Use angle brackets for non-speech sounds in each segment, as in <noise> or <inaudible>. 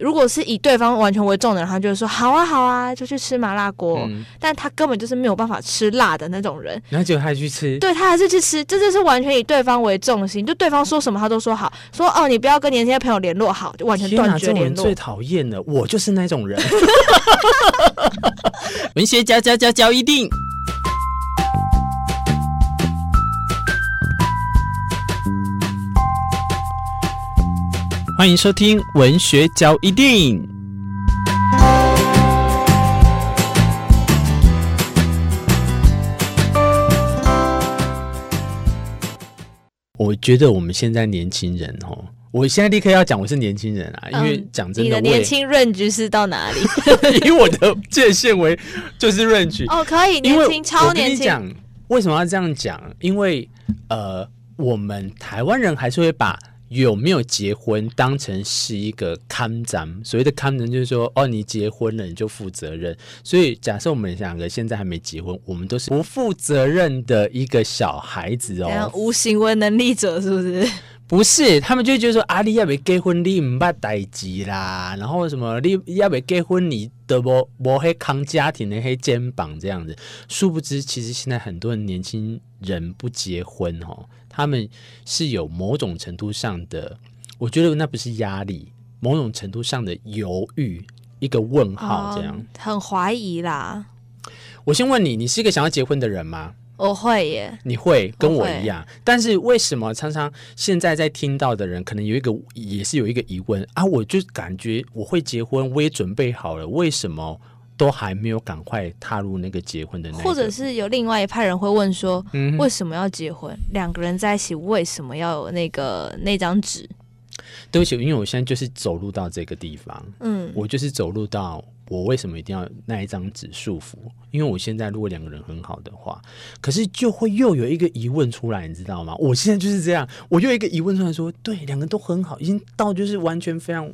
如果是以对方完全为重的人，他就会说好啊好啊，就去吃麻辣锅。嗯、但他根本就是没有办法吃辣的那种人，然后结果他还去吃，对他还是去吃，这就是完全以对方为重心，就对方说什么他都说好，说哦你不要跟年轻的朋友联络好，就完全断绝联络。最讨厌的，我就是那种人。<laughs> 文学家家家教一定。欢迎收听文学交一定。我觉得我们现在年轻人哦，我现在立刻要讲我是年轻人啊，因为讲真的，你的年轻 range 是到哪里？<laughs> 以我的界限为就是 range 哦，可以年轻超年轻。讲为什么要这样讲？因为呃，我们台湾人还是会把。有没有结婚当成是一个看涨，所谓的看涨就是说，哦，你结婚了你就负责任。所以假设我们两个现在还没结婚，我们都是不负责任的一个小孩子哦，<laughs> 无行为能力者是不是？不是，他们就觉得说，啊，你要不结婚你唔捌代志啦，然后什么你要不结婚你都无无黑扛家庭的黑肩膀这样子。殊不知，其实现在很多年轻人不结婚哦。他们是有某种程度上的，我觉得那不是压力，某种程度上的犹豫，一个问号这样，哦、很怀疑啦。我先问你，你是一个想要结婚的人吗？我会耶，你会跟我一样，但是为什么常常现在在听到的人，可能有一个也是有一个疑问啊？我就感觉我会结婚，我也准备好了，为什么？都还没有赶快踏入那个结婚的那，或者是有另外一派人会问说，嗯，为什么要结婚？两个人在一起为什么要有那个那张纸？对不起，因为我现在就是走入到这个地方，嗯，我就是走入到我为什么一定要那一张纸束缚？因为我现在如果两个人很好的话，可是就会又有一个疑问出来，你知道吗？我现在就是这样，我又有一个疑问出来说，对，两个都很好，已经到就是完全非常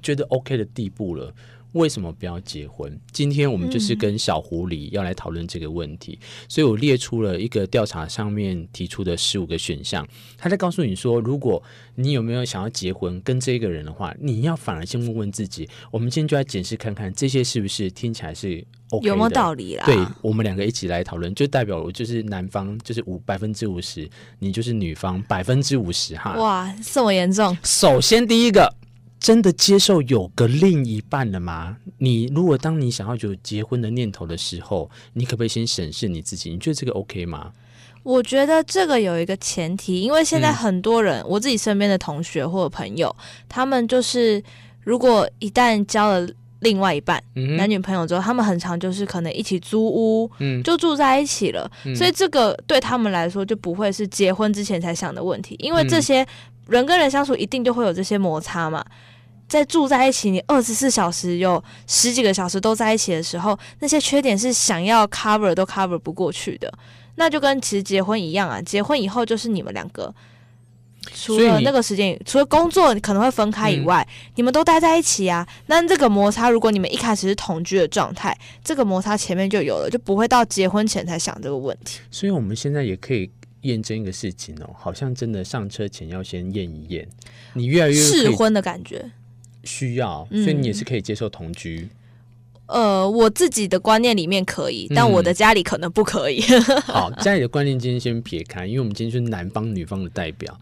觉得 OK 的地步了。为什么不要结婚？今天我们就是跟小狐狸要来讨论这个问题，嗯，所以我列出了一个调查上面提出的十五个选项，他在告诉你说，如果你有没有想要结婚跟这个人的话，你要反而先问问自己。我们今天就来检视看看这些是不是听起来是 OK 的，有没有道理啦？对，我们两个一起来讨论，就代表我就是男方就是五百分之五十，你就是女方百分之五十哈。哇，这么严重？首先第一个。真的接受有个另一半了吗？你如果当你想要有结婚的念头的时候，你可不可以先审视你自己？你觉得这个 OK 吗？我觉得这个有一个前提，因为现在很多人，嗯、我自己身边的同学或者朋友，他们就是如果一旦交了另外一半、嗯、男女朋友之后，他们很常就是可能一起租屋，嗯，就住在一起了、嗯，所以这个对他们来说就不会是结婚之前才想的问题，因为这些人跟人相处一定就会有这些摩擦嘛。在住在一起，你二十四小时有十几个小时都在一起的时候，那些缺点是想要 cover 都 cover 不过去的。那就跟其实结婚一样啊，结婚以后就是你们两个，除了那个时间，除了工作可能会分开以外，嗯，你们都待在一起啊。那这个摩擦，如果你们一开始是同居的状态，这个摩擦前面就有了，就不会到结婚前才想这个问题。所以我们现在也可以验证一个事情哦，好像真的上车前要先验一验，你越来越试婚的感觉。需要，所以你也是可以接受同居。嗯、呃，我自己的观念里面可以，但我的家里可能不可以。嗯、<laughs> 好，家里的观念今天先撇开，因为我们今天是男方女方的代表。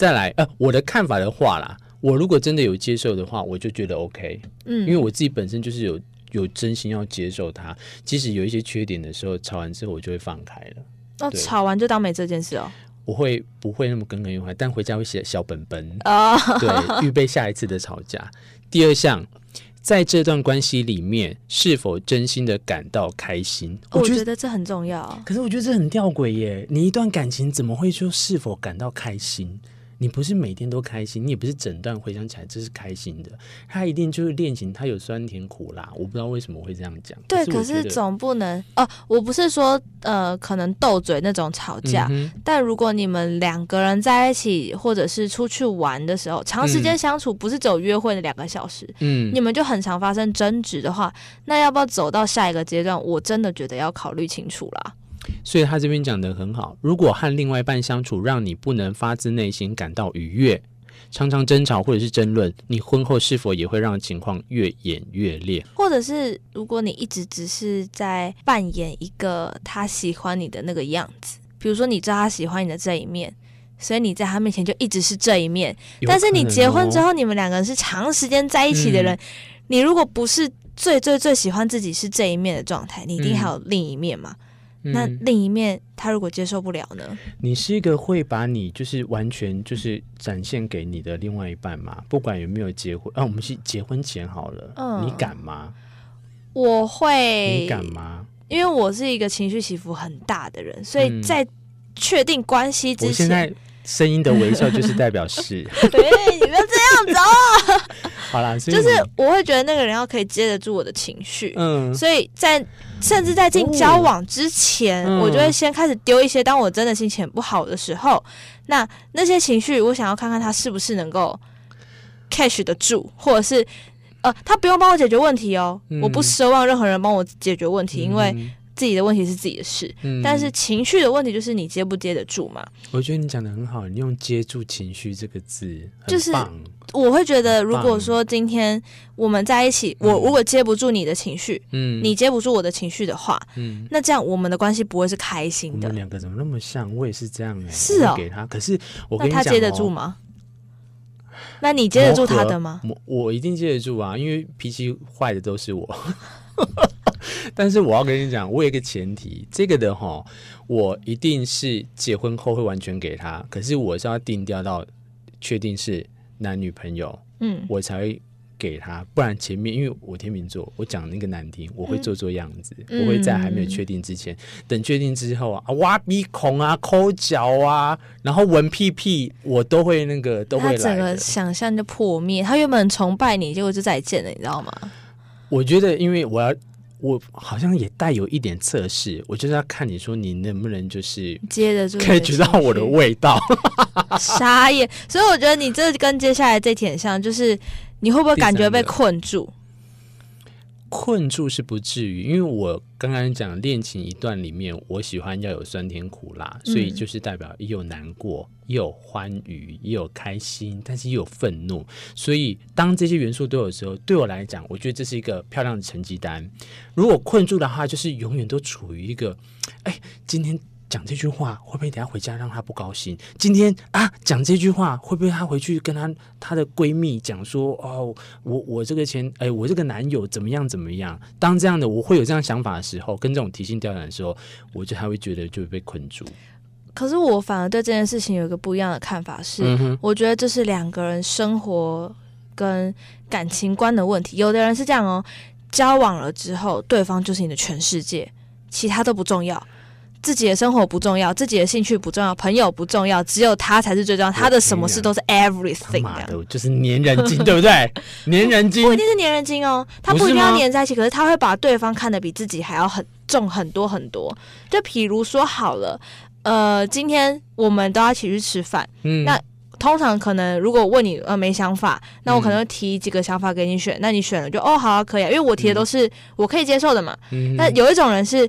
再来，呃，我的看法的话啦，我如果真的有接受的话，我就觉得 OK。嗯，因为我自己本身就是有有真心要接受他，即使有一些缺点的时候，吵完之后我就会放开了。哦，吵完就当没这件事哦。我会不会那么耿耿于怀？但回家会写小本本，oh. <laughs> 对，预备下一次的吵架。第二项，在这段关系里面，是否真心的感到开心？我觉得这很重要。可是我觉得这很吊诡耶，你一段感情怎么会说是否感到开心？你不是每天都开心，你也不是整段回想起来这是开心的，他一定就是恋情，他有酸甜苦辣，我不知道为什么会这样讲。对，可是，可是总不能哦，我不是说呃，可能斗嘴那种吵架，嗯，但如果你们两个人在一起，或者是出去玩的时候，长时间相处，不是只有约会的两个小时，嗯，你们就很常发生争执的话，那要不要走到下一个阶段？我真的觉得要考虑清楚啦。所以他这边讲的很好，如果和另外一半相处让你不能发自内心感到愉悦，常常争吵或者是争论，你婚后是否也会让情况越演越烈？或者是如果你一直只是在扮演一个他喜欢你的那个样子，比如说你知道他喜欢你的这一面，所以你在他面前就一直是这一面。哦、但是你结婚之后，你们两个人是长时间在一起的人，嗯、你如果不是最最最喜欢自己是这一面的状态，你一定还有另一面嘛？嗯那另一面，他如果接受不了呢？你是一个会把你就是完全就是展现给你的另外一半吗？不管有没有结婚啊，我们是结婚前好了，嗯，你敢吗？我会，你敢吗？因为我是一个情绪起伏很大的人，所以在确定关系之前，我现在声音的微笑就是代表是，<laughs> 对，你不要这样子哦。<laughs> 好啦，就是我会觉得那个人要可以接得住我的情绪，嗯，所以在甚至在进交往之前，哦嗯、我就会先开始丢一些。当我真的心情不好的时候，那那些情绪，我想要看看他是不是能够 catch 得住，或者是呃，他不用帮我解决问题哦，嗯、我不奢望任何人帮我解决问题，嗯、因为。自己的问题是自己的事，嗯、但是情绪的问题就是你接不接得住嘛？我觉得你讲的很好，你用“接住情绪”这个字，就是我会觉得，如果说今天我们在一起，我如果接不住你的情绪，嗯，你接不住我的情绪的话，嗯，那这样我们的关系不会是开心的。我们两个怎么那么像？我也是这样哎、欸，是哦，给他，可是我跟你讲、哦、那他接得住吗？那你接得住他的吗？我我一定接得住啊，因为脾气坏的都是我。<laughs> <laughs> 但是我要跟你讲，我有一个前提，这个的哈，我一定是结婚后会完全给他，可是我是要定调到确定是男女朋友，嗯，我才会给他，不然前面因为我天秤座，我讲那个难听，我会做做样子，嗯、我会在还没有确定之前，嗯、等确定之后啊，挖鼻孔啊，抠脚啊，然后闻屁屁，我都会那个都会来，他整个想象就破灭，他原本崇拜你，结果就再见了，你知道吗？我觉得，因为我要。我好像也带有一点测试，我就是要看你说你能不能就是接着就可以觉到我的味道，<laughs> 傻眼。所以我觉得你这跟接下来这点像，就是你会不会感觉被困住？困住是不至于，因为我刚刚讲恋情一段里面，我喜欢要有酸甜苦辣，所以就是代表也有难过，也有欢愉，也有开心，但是也有愤怒。所以当这些元素都有的时候，对我来讲，我觉得这是一个漂亮的成绩单。如果困住的话，就是永远都处于一个，哎，今天。讲这句话会不会等下回家让她不高兴？今天啊，讲这句话会不会她回去跟她她的闺蜜讲说哦，我我这个前哎，我这个男友怎么样怎么样？当这样的我会有这样想法的时候，跟这种提心吊胆的时候，我就还会觉得就会被困住。可是我反而对这件事情有一个不一样的看法是，嗯、我觉得这是两个人生活跟感情观的问题。有的人是这样哦，交往了之后，对方就是你的全世界，其他都不重要。自己的生活不重要，自己的兴趣不重要，朋友不重要，只有他才是最重要。他的什么事都是 everything，妈的，就是粘人精，对不对？粘人精 <laughs> 不一定是粘人精哦，他不一定要粘在一起，可是他会把对方看得比自己还要很重很多很多。就比如说好了，呃，今天我们都要一起去吃饭，嗯，那通常可能如果问你呃没想法，那我可能会提几个想法给你选，那你选了就哦好啊可以啊，因为我提的都是我可以接受的嘛。嗯，那有一种人是。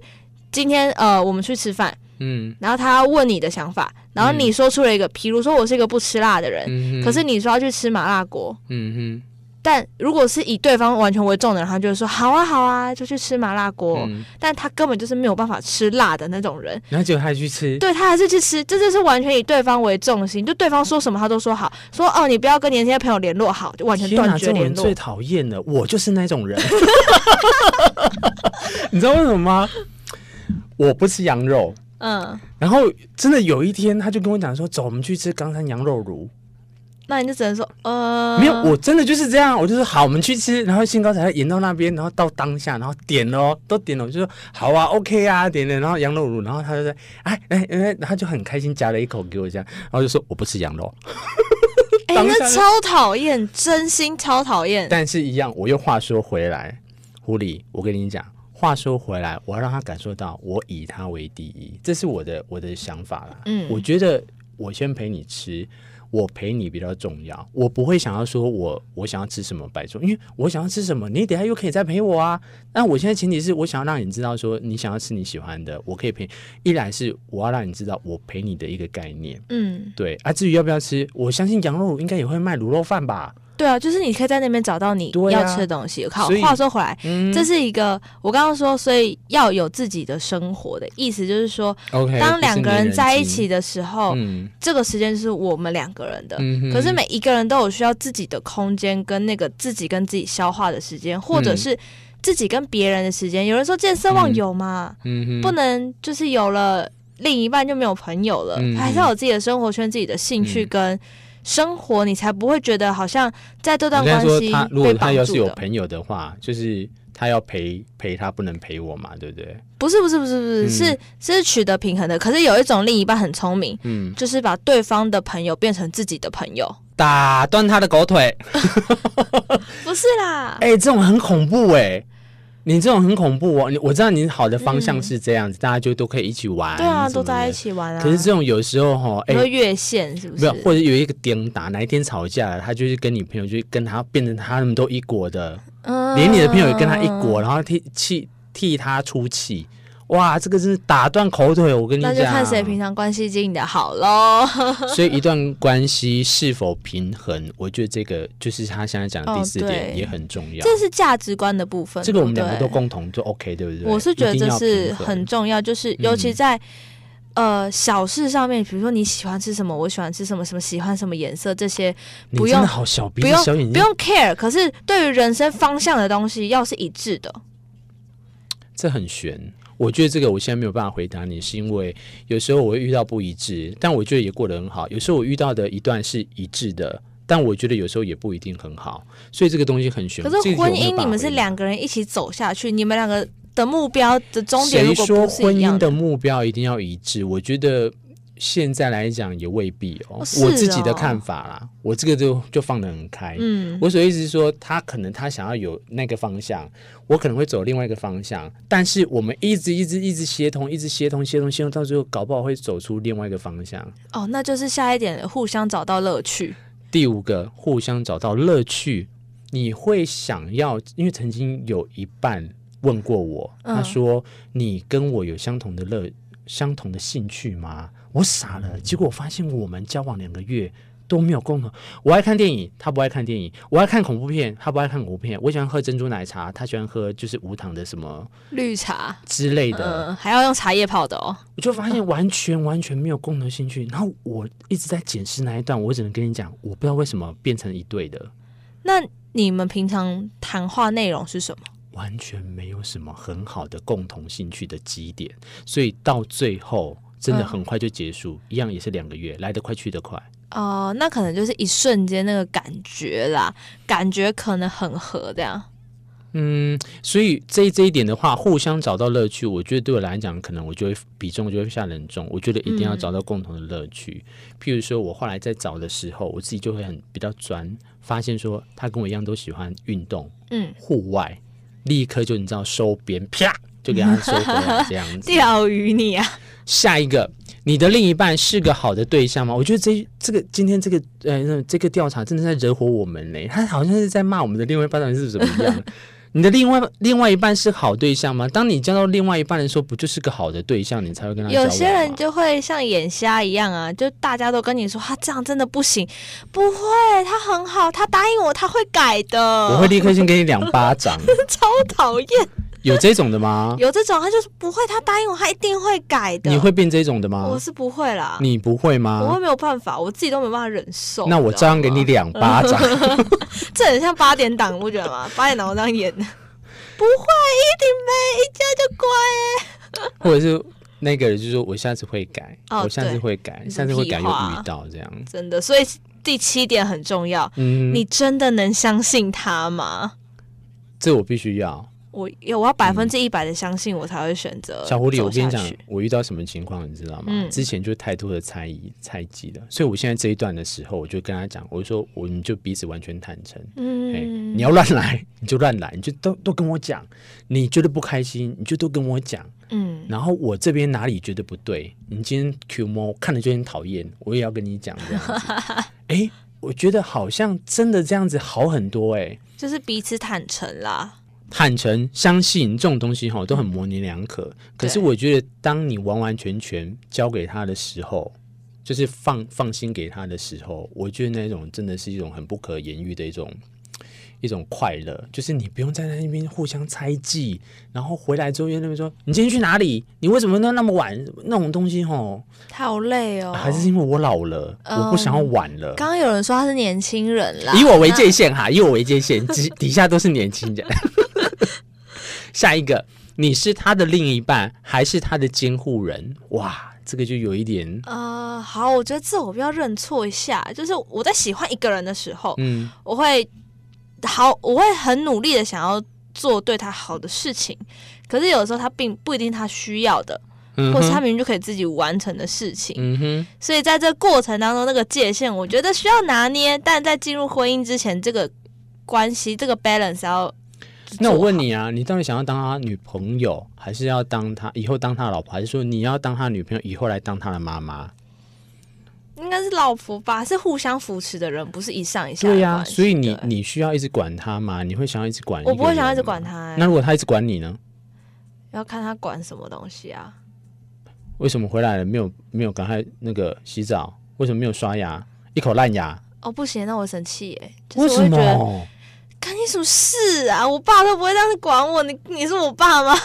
今天呃，我们去吃饭，嗯，然后他要问你的想法，然后你说出了一个，比如说我是一个不吃辣的人，可是你说要去吃麻辣锅，嗯哼，但如果是以对方完全为重的人，他就会说好啊好啊，就去吃麻辣锅，嗯、但他根本就是没有办法吃辣的那种人，然后结果他还去吃，对他还是去吃，这就是完全以对方为重心，就对方说什么他都说好，说哦你不要跟年轻的朋友联络好，就完全断绝联络。最讨厌的，我就是那种人，<laughs> <laughs> 你知道为什么吗？我不吃羊肉，嗯，然后真的有一天，他就跟我讲说：“走，我们去吃冈山羊肉炉。”那你就只能说：“呃，没有，我真的就是这样。”我就说：“好，我们去吃。”然后兴高采烈演到那边，然后到当下，然后点了，都点了，我就说：“好啊，OK 啊，点点。”然后羊肉炉，然后他就说：“哎哎哎，然后就很开心夹了一口给我这样，然后就说：“我不吃羊肉。”哎、欸，那超讨厌，真心超讨厌。但是，一样，我又话说回来，狐狸，我跟你讲。话说回来，我要让他感受到我以他为第一，这是我的我的想法啦。嗯，我觉得我先陪你吃，我陪你比较重要。我不会想要说我我想要吃什么摆桌，因为我想要吃什么，你等下又可以再陪我啊。那我现在前提是我想要让你知道说你想要吃你喜欢的，我可以陪。一来是我要让你知道我陪你的一个概念，嗯，对。啊，至于要不要吃，我相信羊肉应该也会卖卤肉饭吧。对啊，就是你可以在那边找到你要吃的东西。好，话说回来，嗯、这是一个我刚刚说，所以要有自己的生活的意思，就是说，okay, 当两个人在一起的时候，嗯、这个时间是我们两个人的。嗯、可是每一个人都有需要自己的空间，跟那个自己跟自己消化的时间，或者是自己跟别人的时间。有人说见色忘友嘛，嗯、不能就是有了另一半就没有朋友了，嗯、还是要有自己的生活圈、自己的兴趣跟。生活，你才不会觉得好像在这段关系。他如果他要是有朋友的话，就是他要陪陪他，不能陪我嘛，对不对？不是不是不是不是，嗯、是是取得平衡的。可是有一种另一半很聪明，嗯，就是把对方的朋友变成自己的朋友，打断他的狗腿。<laughs> 不是啦，哎、欸，这种很恐怖哎、欸。你这种很恐怖哦！你我知道你好的方向是这样子，嗯、大家就都可以一起玩。对啊，都在一起玩啊。可是这种有时候哈，哎，越线是不是？没有，或者有一个点打，哪一天吵架了，他就是跟你朋友就跟他变成他们都一国的，嗯、连你的朋友也跟他一国，然后替替替他出气。哇，这个是打断口腿，我跟你讲，那就看谁平常关系经营的好喽。<laughs> 所以一段关系是否平衡，我觉得这个就是他现在讲的第四点也很重要。这是价值观的部分，这个我们两个都共同就 OK，对不对？我是觉得这是很重要，就是尤其在、嗯、呃小事上面，比如说你喜欢吃什么，我喜欢吃什么，什么喜欢什么颜色，这些不用好小鼻子小眼睛，不用 care。可是对于人生方向的东西，要是一致的，这很玄。我觉得这个我现在没有办法回答你，是因为有时候我会遇到不一致，但我觉得也过得很好。有时候我遇到的一段是一致的，但我觉得有时候也不一定很好，所以这个东西很玄。可是婚姻你们是两个人一起走下去，你们两个的目标的终点如果不是一样的，谁说婚姻的目标一定要一致？我觉得。现在来讲也未必哦，哦哦我自己的看法啦，我这个就就放得很开。嗯，我所以意思是说，他可能他想要有那个方向，我可能会走另外一个方向，但是我们一直一直一直协同，一直协同协同协同，到最后搞不好会走出另外一个方向。哦，那就是下一点，互相找到乐趣。第五个，互相找到乐趣，你会想要，因为曾经有一半问过我，嗯、他说：“你跟我有相同的乐，相同的兴趣吗？”我傻了，结果我发现我们交往两个月都没有共同。我爱看电影，他不爱看电影；我爱看恐怖片，他不爱看恐怖片。我喜欢喝珍珠奶茶，他喜欢喝就是无糖的什么绿茶之类的，呃，还要用茶叶泡的哦。我就发现完全完全没有共同兴趣。然后我一直在检视那一段，我只能跟你讲，我不知道为什么变成一对的。那你们平常谈话内容是什么？完全没有什么很好的共同兴趣的基点，所以到最后。真的很快就结束，嗯、一样也是两个月，来得快去得快。哦、呃，那可能就是一瞬间那个感觉啦，感觉可能很合这样。嗯，所以这这一点的话，互相找到乐趣，我觉得对我来讲，可能我就会比重就会下人重。我觉得一定要找到共同的乐趣。嗯、譬如说，我后来在找的时候，我自己就会很比较专，发现说他跟我一样都喜欢运动，嗯，户外，立刻就你知道收编，啪就给他收回来这样子。<laughs> 钓鱼你啊！下一个，你的另一半是个好的对象吗？我觉得这这个今天这个呃这个调查真的在惹火我们嘞，他好像是在骂我们的另外一半是怎么样？<laughs> 你的另外另外一半是好对象吗？当你交到另外一半的时候，不就是个好的对象，你才会跟他？有些人就会像眼瞎一样啊，就大家都跟你说他这样真的不行，不会，他很好，他答应我他会改的，我会立刻先给你两巴掌，<laughs> 超讨厌。有这种的吗？<laughs> 有这种，他就是不会，他答应我，他一定会改的。你会变这种的吗？我是不会啦。你不会吗？我会没有办法，我自己都没办法忍受。那我照样给你两巴掌。<laughs> 这很像八点档，不觉得吗？八点档我这样演的，<laughs> 不会，一定没一家就乖。或者是那个人就说，我下次会改，我下次会改，下次会改又遇到这样。真的，所以第七点很重要。嗯，你真的能相信他吗？这我必须要。我有，我要百分之一百的相信，我才会选择、嗯。小狐狸，我跟你讲，我遇到什么情况，你知道吗？嗯、之前就太多的猜疑、猜忌了，所以我现在这一段的时候，我就跟他讲，我就说，我们就彼此完全坦诚。嗯，你要乱来，你就乱来，你就都都跟我讲，你觉得不开心，你就都跟我讲。嗯，然后我这边哪里觉得不对？你今天 Q 摸看着就很讨厌，我也要跟你讲这样子。<laughs> 哎，我觉得好像真的这样子好很多哎、欸，就是彼此坦诚啦，坦诚相信这种东西哈都很模棱两可。可是我觉得当你完完全全交给他的时候，就是放放心给他的时候，我觉得那种真的是一种很不可言喻的一种。一种快乐，就是你不用在那边互相猜忌，然后回来之后又那边说：“你今天去哪里？你为什么那那么晚？”那种东西吼，好累哦。还是因为我老了，嗯、我不想要晚了。刚刚有人说他是年轻人啦，以我为界限哈，以我为界限，底底下都是年轻人。下一个，你是他的另一半，还是他的监护人？哇，这个就有一点……呃，好，我觉得这我不要认错一下，就是我在喜欢一个人的时候，嗯，我会。好，我会很努力的想要做对他好的事情，可是有的时候他并不一定他需要的，嗯、或是他明明就可以自己完成的事情。嗯哼，所以在这过程当中，那个界限我觉得需要拿捏。但在进入婚姻之前，这个关系这个 balance 要。那我问你啊，你到底想要当他女朋友，还是要当他以后当他老婆，还是说你要当他女朋友以后来当他的妈妈？应该是老婆吧，是互相扶持的人，不是一上一下。对呀、啊，所以你你需要一直管他吗？你会想要一直管？我不会想要一直管他、欸。那如果他一直管你呢？要看他管什么东西啊？为什么回来了没有没有赶快那个洗澡？为什么没有刷牙？一口烂牙？哦，不行，那我生气耶、欸！就是、为什么？干你什么事啊？我爸都不会这样子管我，你你是我爸吗？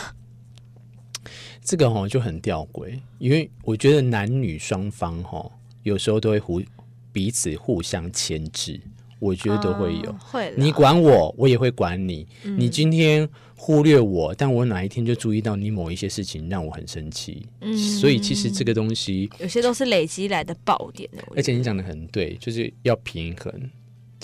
这个哈就很吊诡，因为我觉得男女双方哈。有时候都会互彼此互相牵制，我觉得都会有。嗯、会，你管我，我也会管你。嗯、你今天忽略我，但我哪一天就注意到你某一些事情让我很生气。嗯，所以其实这个东西有些都是累积来的爆点。而且你讲的很对，就是要平衡。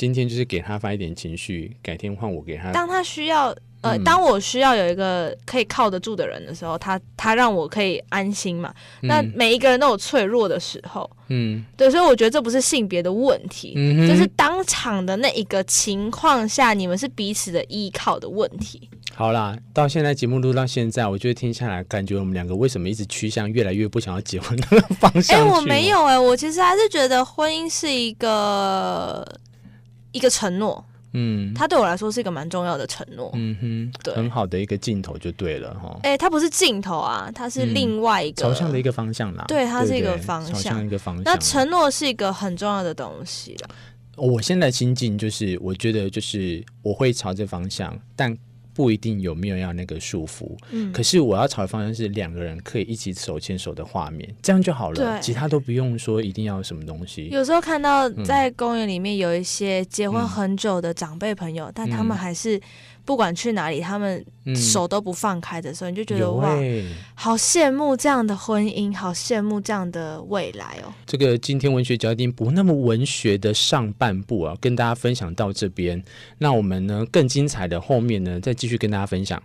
今天就是给他发一点情绪，改天换我给他。当他需要。呃，当我需要有一个可以靠得住的人的时候，他他让我可以安心嘛。嗯、那每一个人都有脆弱的时候，嗯，对，所以我觉得这不是性别的问题，嗯、就是当场的那一个情况下，你们是彼此的依靠的问题。好啦，到现在节目录到现在，我觉得听下来，感觉我们两个为什么一直趋向越来越不想要结婚的方向？哎、欸，我没有哎、欸，我其实还是觉得婚姻是一个一个承诺。嗯，它对我来说是一个蛮重要的承诺。嗯哼，对，很好的一个镜头就对了哈。哎、欸，它不是镜头啊，它是另外一个、嗯、朝向的一个方向啦。对，它是一个方向，朝向一个方向。那承诺是一个很重要的东西啦。我现在心境就是，我觉得就是我会朝这方向，但。不一定有没有要那个束缚，嗯，可是我要朝的方向是两个人可以一起手牵手的画面，这样就好了，其他都不用说一定要什么东西。有时候看到在公园里面有一些结婚很久的长辈朋友，嗯、但他们还是。不管去哪里，他们手都不放开的时候，嗯、你就觉得、欸、哇，好羡慕这样的婚姻，好羡慕这样的未来哦。这个今天文学焦点不那么文学的上半部啊，跟大家分享到这边。那我们呢，更精彩的后面呢，再继续跟大家分享。